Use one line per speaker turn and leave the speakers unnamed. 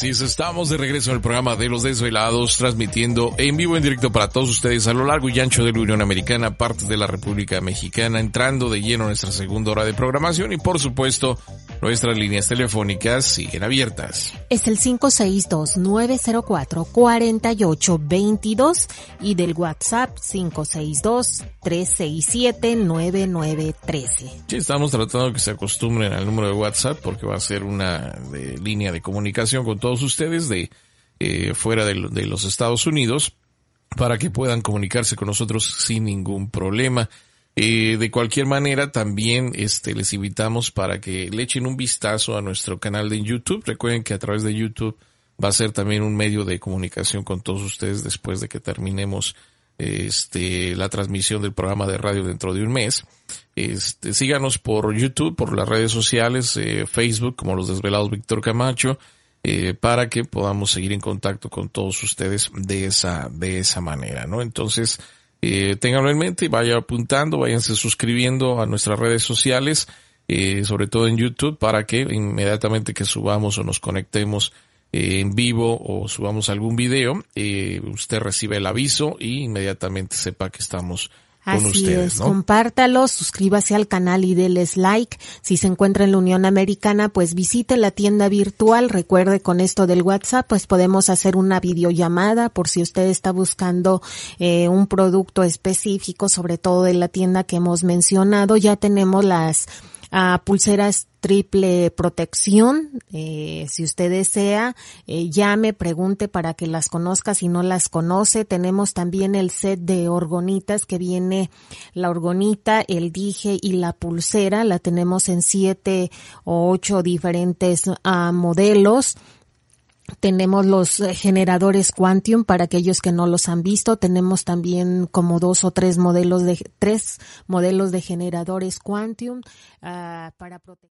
Así es, estamos de regreso en el programa de Los Desvelados, transmitiendo en vivo, en directo para todos ustedes a lo largo y ancho de la Unión Americana, parte de la República Mexicana, entrando de lleno a nuestra segunda hora de programación y por supuesto nuestras líneas telefónicas siguen abiertas.
Es el 562-904-4822 y del WhatsApp 562-367-9913.
Sí, estamos tratando que se acostumbren al número de WhatsApp porque va a ser una de, línea de comunicación con todos ustedes de eh, fuera de, de los Estados Unidos para que puedan comunicarse con nosotros sin ningún problema. Eh, de cualquier manera, también este, les invitamos para que le echen un vistazo a nuestro canal de YouTube. Recuerden que a través de YouTube va a ser también un medio de comunicación con todos ustedes después de que terminemos este, la transmisión del programa de radio dentro de un mes. Este, síganos por YouTube, por las redes sociales, eh, Facebook, como los desvelados Víctor Camacho, eh, para que podamos seguir en contacto con todos ustedes de esa, de esa manera, ¿no? Entonces, eh, ténganlo en mente, vaya apuntando, váyanse suscribiendo a nuestras redes sociales, eh, sobre todo en YouTube, para que inmediatamente que subamos o nos conectemos eh, en vivo o subamos algún video, eh, usted recibe el aviso y inmediatamente sepa que estamos con
Así
ustedes,
es,
¿no?
compártalo, suscríbase al canal y déles like. Si se encuentra en la Unión Americana, pues visite la tienda virtual. Recuerde con esto del WhatsApp, pues podemos hacer una videollamada por si usted está buscando eh, un producto específico, sobre todo de la tienda que hemos mencionado. Ya tenemos las ah, pulseras triple protección. Eh, si usted desea, eh, llame, pregunte para que las conozca. Si no las conoce, tenemos también el set de orgonitas que viene la orgonita, el dije y la pulsera. La tenemos en siete o ocho diferentes ah, modelos. Tenemos los eh, generadores Quantium para aquellos que no los han visto. Tenemos también como dos o tres modelos de tres modelos de generadores Quantium ah, para proteger.